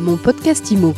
Mon podcast IMO.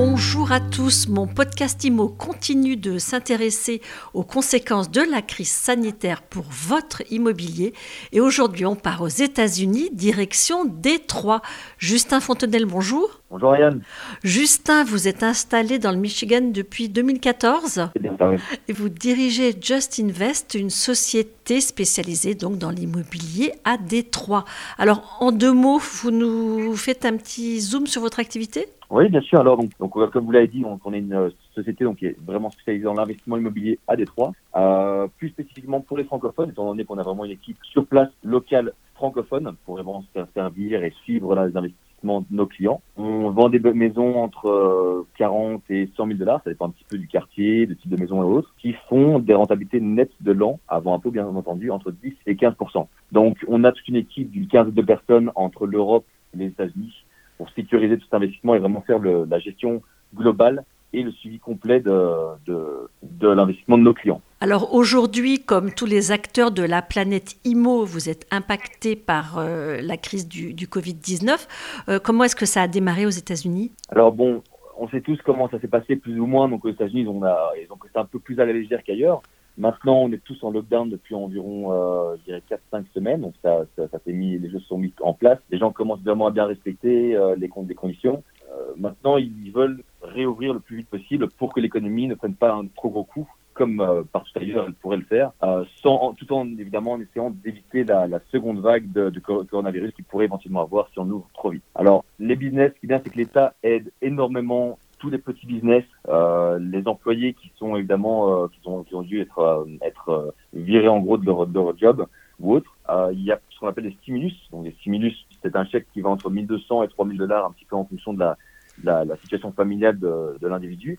Bonjour à tous, mon podcast IMO continue de s'intéresser aux conséquences de la crise sanitaire pour votre immobilier. Et aujourd'hui, on part aux États-Unis, direction Détroit. Justin Fontenelle, bonjour. Bonjour Yann. Justin, vous êtes installé dans le Michigan depuis 2014 C'est bien ça, oui. et vous dirigez Just Invest, une société spécialisée donc dans l'immobilier à Détroit. Alors, en deux mots, vous nous faites un petit zoom sur votre activité? Oui, bien sûr. Alors, donc, euh, comme vous l'avez dit, on, est une euh, société donc, qui est vraiment spécialisée dans l'investissement immobilier à Détroit. Euh, plus spécifiquement pour les francophones, étant donné qu'on a vraiment une équipe sur place locale francophone pour vraiment servir et suivre les investissements de nos clients. On vend des maisons entre euh, 40 et 100 000 dollars, ça dépend un petit peu du quartier, du type de maison et autres, qui font des rentabilités nettes de l'an, avant impôt bien entendu, entre 10 et 15 Donc on a toute une équipe d'une quinzaine de personnes entre l'Europe et les États-Unis pour sécuriser tout cet investissement et vraiment faire le- la gestion globale et le suivi complet de, de, de l'investissement de nos clients. Alors aujourd'hui, comme tous les acteurs de la planète IMO, vous êtes impactés par euh, la crise du, du Covid-19. Euh, comment est-ce que ça a démarré aux États-Unis? Alors bon, on sait tous comment ça s'est passé plus ou moins. Donc aux États-Unis, on a, ils ont pris ça un peu plus à la légère qu'ailleurs. Maintenant, on est tous en lockdown depuis environ, euh, je dirais, 4-5 semaines. Donc ça, ça, ça mis, les choses sont mis en place. Les gens commencent vraiment à bien respecter euh, les, con- les conditions. Euh, maintenant, ils veulent réouvrir le plus vite possible pour que l'économie ne prenne pas un trop gros coup, comme euh, partout ailleurs elle pourrait le faire, euh, sans, tout en évidemment en essayant d'éviter la, la seconde vague de, de cor- coronavirus qui pourrait éventuellement avoir si on ouvre trop vite. Alors, les business, ce qui est bien, c'est que l'État aide énormément tous les petits business, euh, les employés qui sont évidemment euh, qui, ont, qui ont dû être euh, être euh, virés en gros de leur, de leur job ou autre. Euh, il y a ce qu'on appelle des stimulus. Donc des stimulus, c'est un chèque qui va entre 1200 et 3000 dollars un petit peu en fonction de la, de la, la situation familiale de, de l'individu.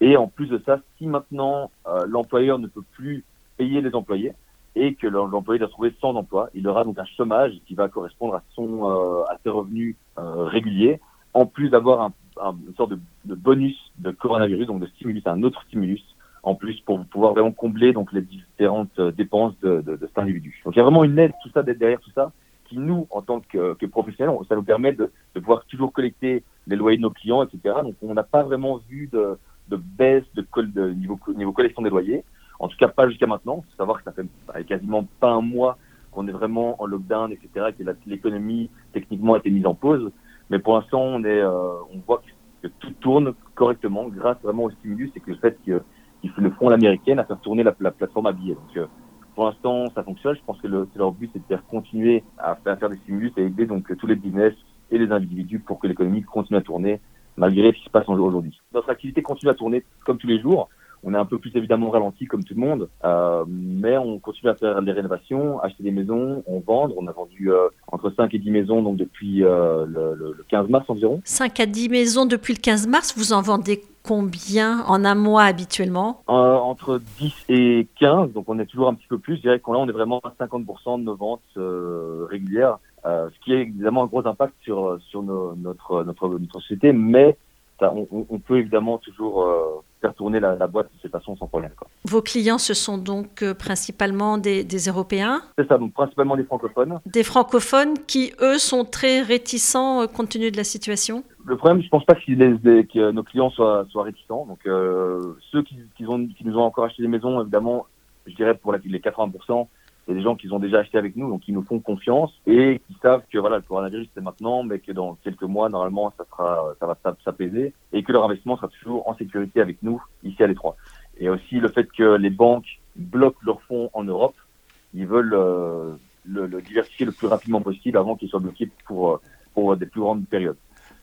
Et en plus de ça, si maintenant euh, l'employeur ne peut plus payer les employés et que l'employé doit trouver sans emploi, il aura donc un chômage qui va correspondre à son à ses revenus réguliers, en plus d'avoir un, un- une sorte de, bonus de coronavirus, donc de stimulus, un autre stimulus en plus pour pouvoir vraiment combler donc les différentes euh, dépenses de, de, de cet individu. Donc il y a vraiment une aide, tout ça derrière tout ça, qui nous, en tant que, que professionnels, on- ça nous permet de, de pouvoir toujours collecter les loyers de nos clients, etc. Donc on n'a pas vraiment vu de, de baisse de, de niveau, niveau collection des loyers. En tout cas, pas jusqu'à maintenant. Il faut savoir que ça fait quasiment pas un mois qu'on est vraiment en lockdown, etc., que l'économie techniquement a été mise en pause. Mais pour l'instant, on est, euh, on voit que, tout tourne correctement grâce vraiment au stimulus et que le fait que- qu'ils le font à l'américaine à faire tourner la, la plateforme à billets. Donc, euh, pour l'instant, ça fonctionne. Je pense que leur but, c'est de faire continuer à faire, à faire des stimulus et aider donc tous les business et les individus pour que l'économie continue à tourner malgré ce qui se passe aujourd'hui. Notre activité continue à tourner comme tous les jours. On est un peu plus évidemment ralenti comme tout le monde, euh, mais on continue à faire des rénovations, acheter des maisons, on vend. On a vendu euh, entre 5 et 10 maisons donc depuis euh, le, le- le 15 mars environ. 5 à 10 maisons depuis le 15 mars, vous en vendez combien en un mois habituellement? Euh, entre 10 et 15, donc on est toujours un petit peu plus. Je dirais qu'on là on est vraiment à 50% de nos ventes euh, régulières, euh, ce qui est évidemment un gros impact sur sur nos- notre notre notre société, mais ça, on, on- on peut évidemment toujours euh, faire tourner la, la boîte de cette façon sans problème. quoi. Vos clients, ce sont donc euh, principalement des, des Européens, C'est ça, donc principalement des francophones. des francophones qui, eux, sont très réticents euh, compte tenu de la situation? Le problème, je pense pas que nos clients soient, soient réticents. Donc, euh, ceux qui, qui, ont, qui nous ont encore acheté des maisons, évidemment, je dirais pour la- les 80%, c'est des gens qui ont déjà acheté avec nous, donc qui nous font confiance et qui savent que voilà, le coronavirus c'est maintenant, mais que dans quelques mois, normalement, ça sera, ça va s'ap- s'apaiser et que leur investissement sera toujours en sécurité avec nous ici à Détroit. Et aussi le fait que les banques bloquent leurs fonds en Europe, ils veulent euh, le, le diversifier le plus rapidement possible avant qu'ils soient bloqués pour, euh, pour des plus grandes périodes.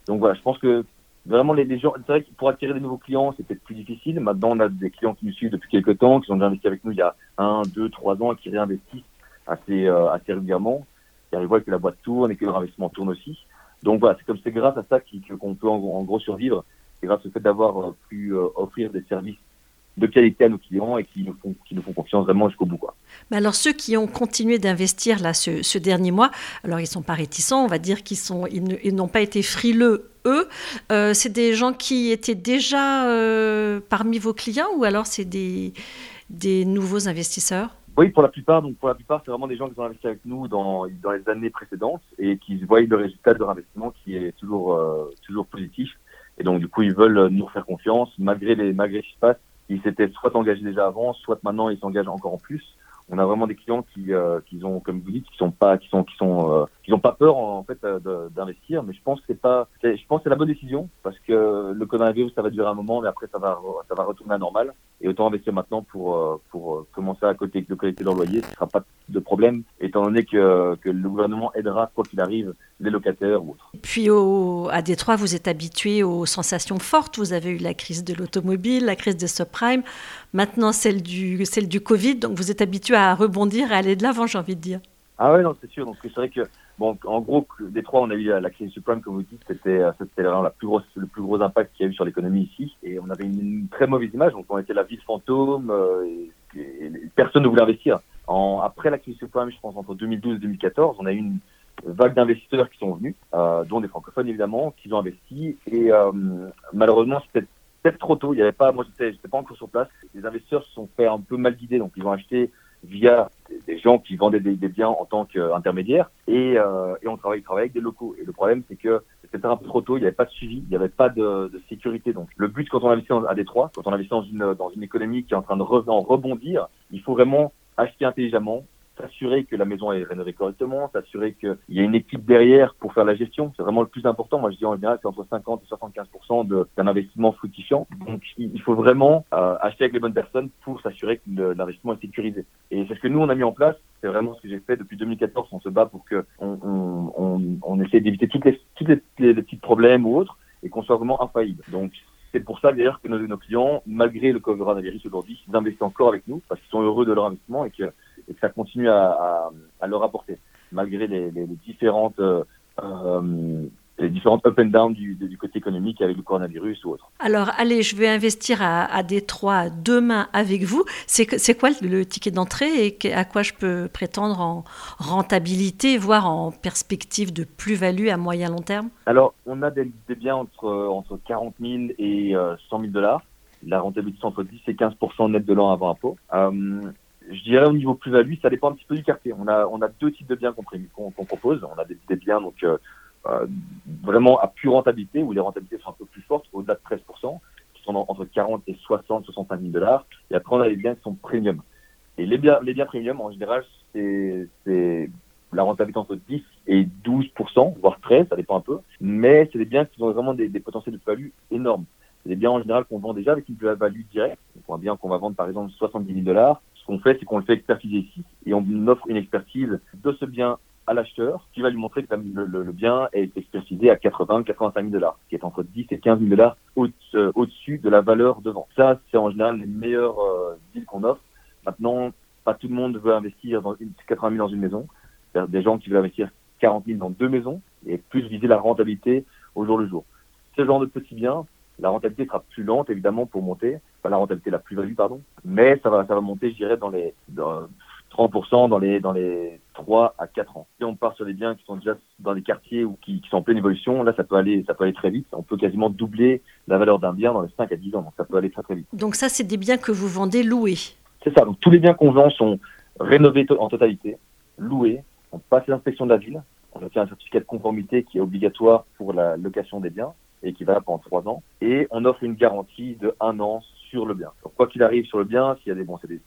Donc voilà, je pense que vraiment les, les gens, c'est vrai que pour attirer des nouveaux clients, c'est peut-être plus difficile. Maintenant, on a des clients qui nous suivent depuis quelques temps, qui ont déjà investi avec nous il y a un, deux, trois ans et qui réinvestissent assez, euh, assez régulièrement. Car ils voient que la boîte tourne et que leur investissement tourne aussi. Donc voilà, c'est comme c'est grâce à ça qui- qu'on peut en, gros survivre. C'est grâce au fait d'avoir euh, pu euh, offrir des services de qualité à nos clients et qui nous font, qui nous font confiance vraiment jusqu'au bout. Quoi. Mais alors ceux qui ont continué d'investir là ce, ce dernier mois, alors ils sont pas réticents, on va dire qu'ils sont, ils ne- ils n'ont pas été frileux eux. Euh, c'est des gens qui étaient déjà euh, parmi vos clients ou alors c'est des, des nouveaux investisseurs? Oui, pour la plupart. Donc pour la plupart, c'est vraiment des gens qui ont investi avec nous dans, dans les années précédentes et qui voient le résultat de leur investissement qui est toujours euh, toujours positif. Et donc du coup, ils veulent nous faire confiance malgré les malgré ce qui se passe. Ils s'étaient soit engagés déjà avant, soit maintenant ils s'engagent encore en plus on a vraiment des clients qui, euh, qui ont, comme vous dites, qui sont pas, qui sont, qui sont, euh, qui n'ont pas peur en, fait euh, d'investir. Mais je pense que c'est pas, je pense c'est la bonne décision parce que le coronavirus ça va durer un moment, mais après ça va, ça va retourner à normal. Et autant investir maintenant pour, euh, pour commencer à côté de collecter leur loyer, ce sera pas de problème, étant donné que, que le gouvernement aidera quoi qu'il arrive les locataires ou autres. Puis à Détroit, vous êtes habitué aux sensations fortes. Vous avez eu la crise de l'automobile, la crise des subprimes, maintenant celle du, celle du Covid. Donc vous êtes habitué à rebondir et aller de l'avant, j'ai envie de dire. Ah ouais, non, c'est sûr. Donc c'est vrai que, bon, en gros, Détroit, on a eu la crise subprime, comme vous dites, c'était vraiment la plus grosse, le plus gros impact qu'il y a eu sur l'économie ici. Et on avait une, très mauvaise image. Donc on était la ville fantôme euh, et, personne ne voulait investir. Après la crise subprime, je pense entre 2012 et 2014, on a eu une vague d'investisseurs qui sont venus, euh, dont des francophones évidemment, qui ont investi. Et euh, malheureusement, trop tôt. Il y avait pas, moi, j'étais, pas encore sur place. Les investisseurs se sont fait un peu mal guider, donc ils ont acheté via des gens qui vendaient des, biens en tant qu'intermédiaires et, euh, et on travaille, travaille avec des locaux. Et le problème, c'est que c'était un peu trop tôt, il n'y avait pas de suivi, il n'y avait pas de, de, sécurité. Donc le but quand on investit à Détroit, quand on investit dans une, dans une économie qui est en train de rebondir, il faut vraiment acheter intelligemment, s'assurer que la maison est rénovée correctement, s'assurer qu'il y a une équipe derrière pour faire la gestion. C'est vraiment le plus important. Moi, je dis en général, c'est entre 50 et 75 d'un investissement fructifiant. Donc, il faut vraiment euh, acheter avec les bonnes personnes pour s'assurer que l'investissement est sécurisé. Et c'est ce que nous, on a mis en place. C'est vraiment ce que j'ai fait depuis 2014. On se bat pour que on, on, on, on essaie d'éviter toutes les, toutes les, les, petits problèmes ou autres et qu'on soit vraiment infaillible. Donc, c'est pour ça d'ailleurs que nos, nos, clients, malgré le coronavirus aujourd'hui, ils investissent encore avec nous parce qu'ils sont heureux de leur investissement et que et que ça continue à, à, à leur apporter, malgré les, les, les différentes euh, euh, les différentes up and down du, du, côté économique avec le coronavirus ou autre. Alors, allez, je vais investir à, à Détroit demain avec vous. C'est quoi le, ticket d'entrée et à quoi je peux prétendre en rentabilité, voire en perspective de plus-value à moyen long terme? Alors, on a des, des biens entre, entre 40 000 et 100 000 dollars. La rentabilité entre 10 et 15 net de l'an avant impôt. Euh, je dirais au niveau plus-value, ça dépend un petit peu du quartier. On a, on a deux types de biens qu'on propose. On a des, biens donc euh, euh, vraiment à pure rentabilité, où les rentabilités sont un peu plus fortes, au-delà de 13%, qui sont entre 40 et 60, 65 000 dollars. Et après, on a les biens qui sont premium. Et les biens, les biens premium, en général, c'est la rentabilité entre 10 et 12%, voire 13, ça dépend un peu. Mais c'est des biens qui ont vraiment des, des potentiels de plus-value énormes. C'est des biens en général qu'on vend déjà avec une plus-value directe. Donc un bien qu'on va vendre par exemple 70 000 dollars, ce qu'on fait, c'est qu'on le fait expertiser ici et on offre une expertise de ce bien à l'acheteur qui va lui montrer que le, bien est expertisé à 80 85 000 dollars, qui est entre 10 et 15 000 dollars euh, au-dessus de la valeur de vente. Ça, c'est en général les meilleurs euh, deals qu'on offre. Maintenant, pas tout le monde veut investir dans 80 000 dans une maison. A des gens qui veulent investir 40 000 dans deux maisons et plus viser la rentabilité au jour le jour. Ce genre de petits biens, la rentabilité sera plus lente, évidemment, pour monter. Pas la rentabilité, la plus-value, pardon. Mais ça va, ça va monter, je dirais, dans les dans 30% dans les, dans les 3 à 4 ans. Si on part sur des biens qui sont déjà dans des quartiers ou qui, qui sont en pleine évolution, là, ça peut aller, ça peut aller très vite. On peut quasiment doubler la valeur d'un bien dans les 5 à 10 ans. Donc, ça peut aller très, très vite. Donc, ça, c'est des biens que vous vendez loués. C'est ça. Donc, tous les biens qu'on vend sont rénovés en totalité, loués. On passe l'inspection de la ville. On obtient un certificat de conformité qui est obligatoire pour la location des biens et qui va pendant trois ans. Et on offre une garantie de un an sur le bien. quoi qu'il arrive sur le bien, s'il y a des,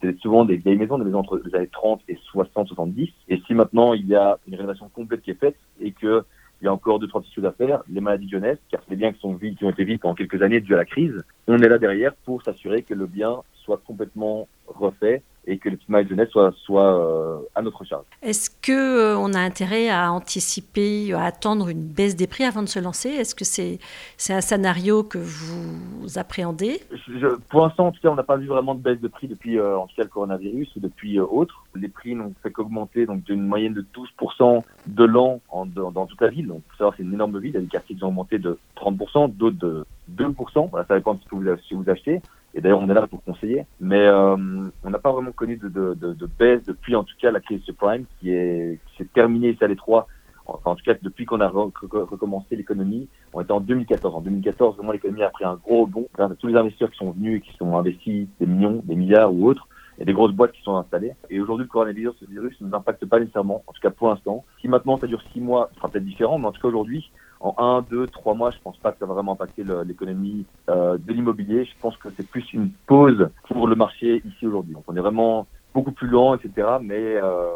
c'est souvent des vieilles maisons, des maisons entre les années 30 et 60, 70. Et si maintenant il y a une rénovation complète qui est faite et que il y a encore deux, trois petites choses à les maladies jeunesse, car c'est des biens qui sont vides, qui ont été vides pendant quelques années dû à la crise. On est là derrière pour s'assurer que le bien soit complètement refait et que les petites maladies de jeunesse soient, soient euh, à notre charge. Est-ce que euh, on a intérêt à anticiper, à attendre une baisse des prix avant de se lancer? Est-ce que c'est c'est un scénario que vous appréhendez? Je, Pour l'instant, en tout cas, on n'a pas vu vraiment de baisse de prix depuis euh, en tout cas le coronavirus ou depuis autre. Les prix n'ont fait qu'augmenter donc d'une moyenne de 12% de l'an dans, dans, toute la ville. Donc, faut savoir c'est une énorme ville. Il y a des quartiers qui ont augmenté de 30%, d'autres de 2%. Voilà, ça dépend de ce que vous, si vous achetez. Et d'ailleurs, on est là pour conseiller. Mais euh, on n'a pas vraiment connu de, de, de, de, baisse depuis, en tout cas, la crise subprime qui est qui s'est terminée ici à l'étroit. Enfin, en tout cas, depuis qu'on a recommencé l'économie, on était en 2014. En 2014, vraiment, l'économie a pris un gros rebond. Tous les investisseurs qui sont venus et qui sont investis des millions, des milliards ou autres, Il y a des grosses boîtes qui sont installées. Et aujourd'hui, le coronavirus ce virus ne nous impacte pas nécessairement, en tout cas pour l'instant. Si maintenant ça dure six mois, ce sera peut-être différent, mais en tout cas aujourd'hui, en un, deux, trois mois, je pense pas que ça va vraiment impacter l'économie euh, de l'immobilier. Je pense que c'est plus une pause pour le marché ici aujourd'hui. Donc on est vraiment beaucoup plus lent, etc. Mais euh,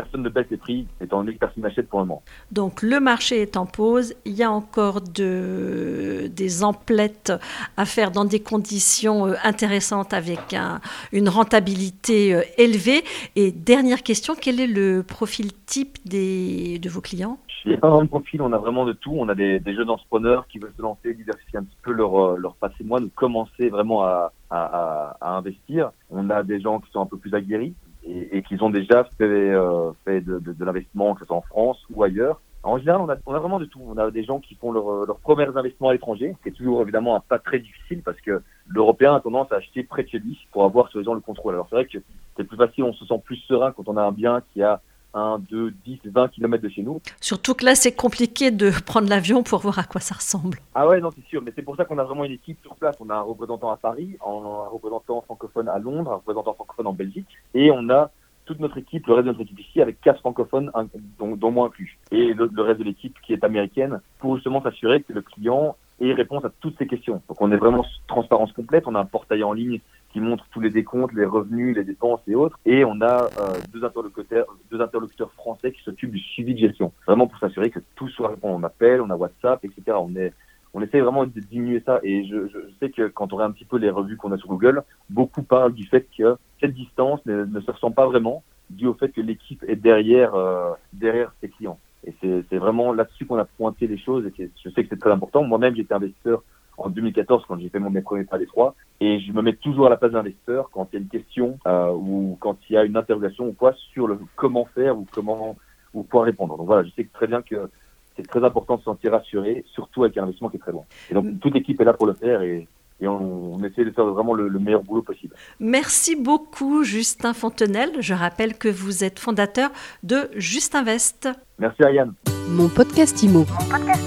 personne ne baisse les prix, étant donné que personne n'achète pour le moment. Donc le marché est en pause, il y a encore de, des emplettes à faire dans des conditions euh, intéressantes avec un, une rentabilité euh, élevée. Et dernière question, quel est le profil type des, de vos clients? Il n'y a pas vraiment de profil, on a vraiment de tout. On a des, des jeunes entrepreneurs qui veulent se lancer, diversifier un petit peu leur, euh, leur patrimoine, commencer vraiment à, à, à, investir. On a des gens qui sont un peu plus aguerris, et, et qu'ils ont déjà fait, euh, fait de, de, de l'investissement, que ce soit en France ou ailleurs. En général, on a, on a vraiment de tout. On a des gens qui font leurs leur premiers investissements à l'étranger, qui est toujours évidemment un pas très difficile parce que l'Européen a tendance à acheter près de chez lui pour avoir gens le contrôle. Alors c'est vrai que c'est plus facile, on se sent plus serein quand on a un bien qui a 1, 2, 10, 20 km de chez nous. Surtout que là, c'est compliqué de prendre l'avion pour voir à quoi ça ressemble. Ah ouais, non, c'est sûr. Mais c'est pour ça qu'on a vraiment une équipe sur place. On a un représentant à Paris, un représentant francophone à Londres, un représentant francophone en Belgique. Et on a toute notre équipe, le reste de notre équipe ici, avec quatre francophones, dont, dont moi inclus. Et le, le reste de l'équipe qui est américaine, pour justement s'assurer que le client ait réponse à toutes ces questions. Donc on est vraiment transparence complète. On a un portail en ligne qui montre tous les décomptes, les revenus, les dépenses et autres. Et on a euh, deux, interlocuteurs, deux interlocuteurs français qui s'occupent du suivi de gestion. Vraiment pour s'assurer que tout soit répondu. On appelle, on a WhatsApp, etc. On est on essaie vraiment de diminuer ça. Et je, je, sais que quand on regarde un petit peu les revues qu'on a sur Google, beaucoup parlent du fait que cette distance ne, se ressent pas vraiment dû au fait que l'équipe est derrière, euh, derrière ses clients. Et c'est vraiment là-dessus qu'on a pointé les choses et je sais que c'est très important. Moi-même, j'étais investisseur en 2014 quand j'ai fait mon mes premiers pas d'étroit et je me mets toujours à la place d'investisseur quand il y a une question euh, ou quand il y a une interrogation ou quoi sur le comment faire ou comment ou quoi répondre. Donc voilà, je sais très bien que c'est très important de se sentir rassuré, surtout avec un investissement qui est très loin. Et donc toute l'équipe est là pour le faire et et on, on, essaie de faire vraiment le, le, meilleur boulot possible. Merci beaucoup Justin Fontenelle. Je rappelle que vous êtes fondateur de Justinvest. Merci Ariane. Mon podcast Imo. Mon podcast